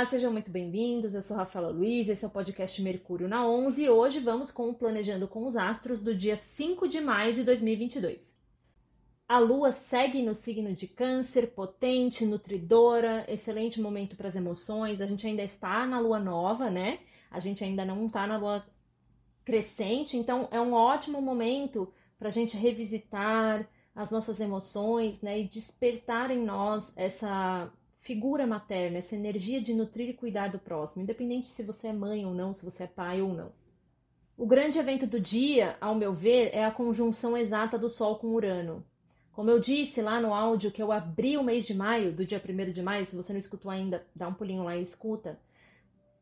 Olá, sejam muito bem-vindos. Eu sou Rafaela Luiz, esse é o podcast Mercúrio na 11 e hoje vamos com o Planejando com os Astros do dia 5 de maio de 2022. A lua segue no signo de Câncer, potente, nutridora, excelente momento para as emoções. A gente ainda está na lua nova, né? A gente ainda não está na lua crescente, então é um ótimo momento para a gente revisitar as nossas emoções, né? E despertar em nós essa figura materna, essa energia de nutrir e cuidar do próximo, independente se você é mãe ou não, se você é pai ou não. O grande evento do dia, ao meu ver, é a conjunção exata do Sol com Urano. Como eu disse lá no áudio que eu abri o mês de maio, do dia 1 de maio, se você não escutou ainda, dá um pulinho lá e escuta.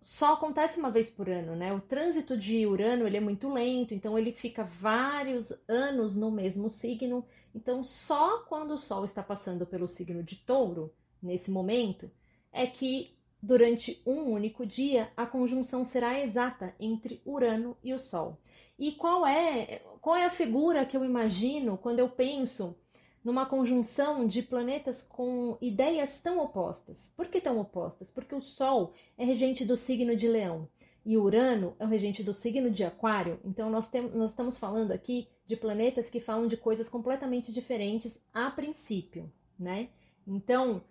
Só acontece uma vez por ano, né? O trânsito de Urano ele é muito lento, então ele fica vários anos no mesmo signo. Então, só quando o Sol está passando pelo signo de Touro, nesse momento é que durante um único dia a conjunção será exata entre Urano e o Sol. E qual é qual é a figura que eu imagino quando eu penso numa conjunção de planetas com ideias tão opostas? Por que tão opostas? Porque o Sol é regente do signo de Leão e Urano é o regente do signo de Aquário. Então nós, temos, nós estamos falando aqui de planetas que falam de coisas completamente diferentes a princípio, né? Então,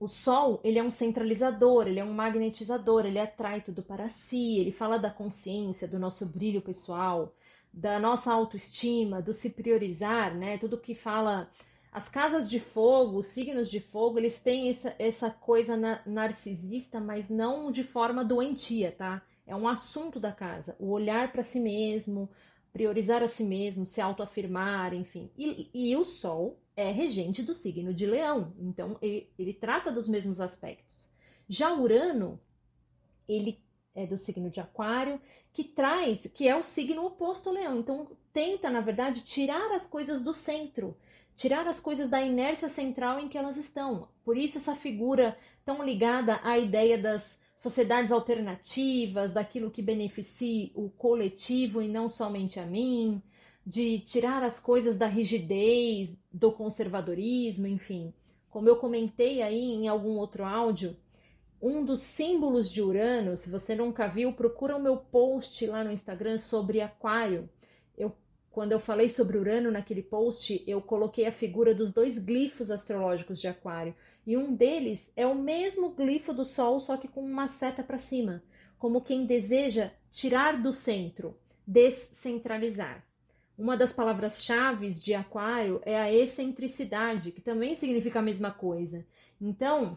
o Sol, ele é um centralizador, ele é um magnetizador, ele atrai tudo para si, ele fala da consciência, do nosso brilho pessoal, da nossa autoestima, do se priorizar, né? Tudo que fala. As casas de fogo, os signos de fogo, eles têm essa, essa coisa na, narcisista, mas não de forma doentia, tá? É um assunto da casa. O olhar para si mesmo, priorizar a si mesmo, se autoafirmar, enfim. E, e o Sol é regente do signo de Leão, então ele, ele trata dos mesmos aspectos. Já Urano, ele é do signo de Aquário, que traz, que é o signo oposto ao Leão. Então tenta, na verdade, tirar as coisas do centro, tirar as coisas da inércia central em que elas estão. Por isso essa figura tão ligada à ideia das sociedades alternativas, daquilo que beneficie o coletivo e não somente a mim, de tirar as coisas da rigidez, do conservadorismo, enfim. Como eu comentei aí em algum outro áudio, um dos símbolos de Urano, se você nunca viu, procura o meu post lá no Instagram sobre Aquário. Eu, quando eu falei sobre Urano naquele post, eu coloquei a figura dos dois glifos astrológicos de Aquário. E um deles é o mesmo glifo do Sol, só que com uma seta para cima, como quem deseja tirar do centro, descentralizar. Uma das palavras-chave de Aquário é a excentricidade, que também significa a mesma coisa. Então,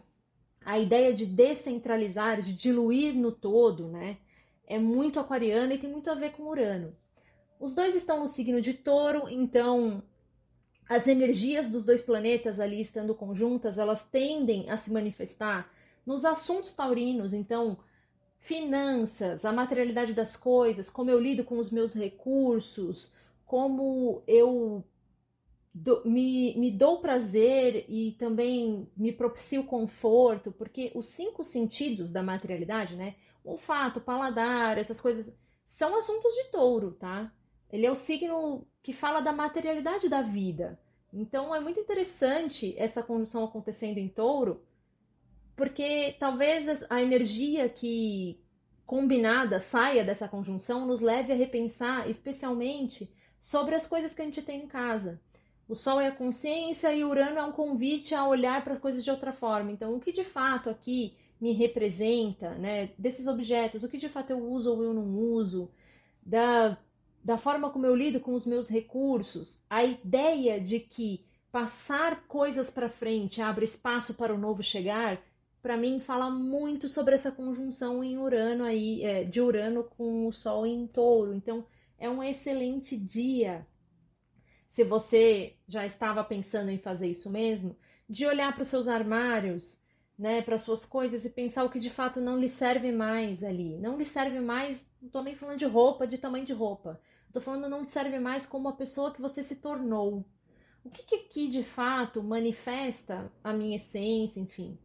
a ideia de descentralizar, de diluir no todo, né, é muito aquariana e tem muito a ver com Urano. Os dois estão no signo de Touro, então as energias dos dois planetas ali estando conjuntas, elas tendem a se manifestar nos assuntos taurinos, então finanças, a materialidade das coisas, como eu lido com os meus recursos, como eu do, me, me dou prazer e também me propicio conforto, porque os cinco sentidos da materialidade, né? Olfato, paladar, essas coisas, são assuntos de touro, tá? Ele é o signo que fala da materialidade da vida. Então é muito interessante essa conjunção acontecendo em touro, porque talvez a energia que combinada saia dessa conjunção nos leve a repensar, especialmente, sobre as coisas que a gente tem em casa. O Sol é a consciência e Urano é um convite a olhar para as coisas de outra forma. Então, o que de fato aqui me representa, né? Desses objetos, o que de fato eu uso ou eu não uso, da da forma como eu lido com os meus recursos, a ideia de que passar coisas para frente abre espaço para o novo chegar, para mim fala muito sobre essa conjunção em Urano aí, é, de Urano com o Sol em Touro. Então é um excelente dia. Se você já estava pensando em fazer isso mesmo, de olhar para os seus armários, né, para suas coisas e pensar o que de fato não lhe serve mais ali. Não lhe serve mais, não estou nem falando de roupa, de tamanho de roupa. Estou falando não serve mais como a pessoa que você se tornou. O que, que aqui de fato manifesta a minha essência, enfim.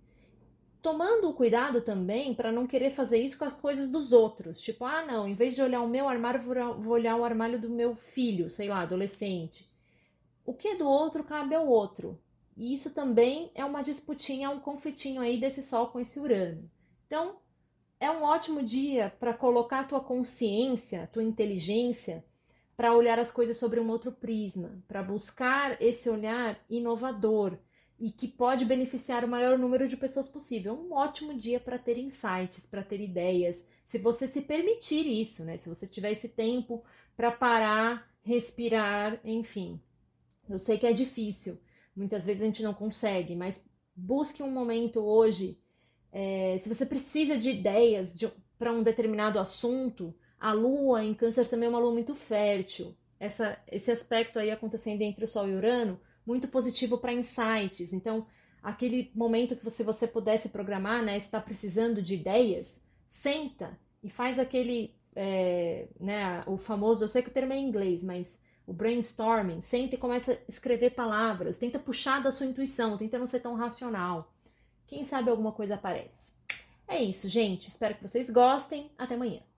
Tomando o cuidado também para não querer fazer isso com as coisas dos outros. Tipo, ah, não, em vez de olhar o meu armário, vou olhar o armário do meu filho, sei lá, adolescente. O que é do outro cabe ao outro. E isso também é uma disputinha, um conflitinho aí desse Sol com esse Urano. Então, é um ótimo dia para colocar a tua consciência, a tua inteligência para olhar as coisas sobre um outro prisma, para buscar esse olhar inovador e que pode beneficiar o maior número de pessoas possível. Um ótimo dia para ter insights, para ter ideias, se você se permitir isso, né? Se você tiver esse tempo para parar, respirar, enfim. Eu sei que é difícil, muitas vezes a gente não consegue, mas busque um momento hoje. É, se você precisa de ideias de, para um determinado assunto, a lua em Câncer também é uma lua muito fértil. Essa, esse aspecto aí acontecendo entre o Sol e Urano, muito positivo para insights. Então, aquele momento que você, você pudesse programar, né, está precisando de ideias, senta e faz aquele, é, né, o famoso, eu sei que o termo é em inglês, mas o brainstorming, senta e começa a escrever palavras, tenta puxar da sua intuição, tenta não ser tão racional. Quem sabe alguma coisa aparece. É isso, gente. Espero que vocês gostem. Até amanhã.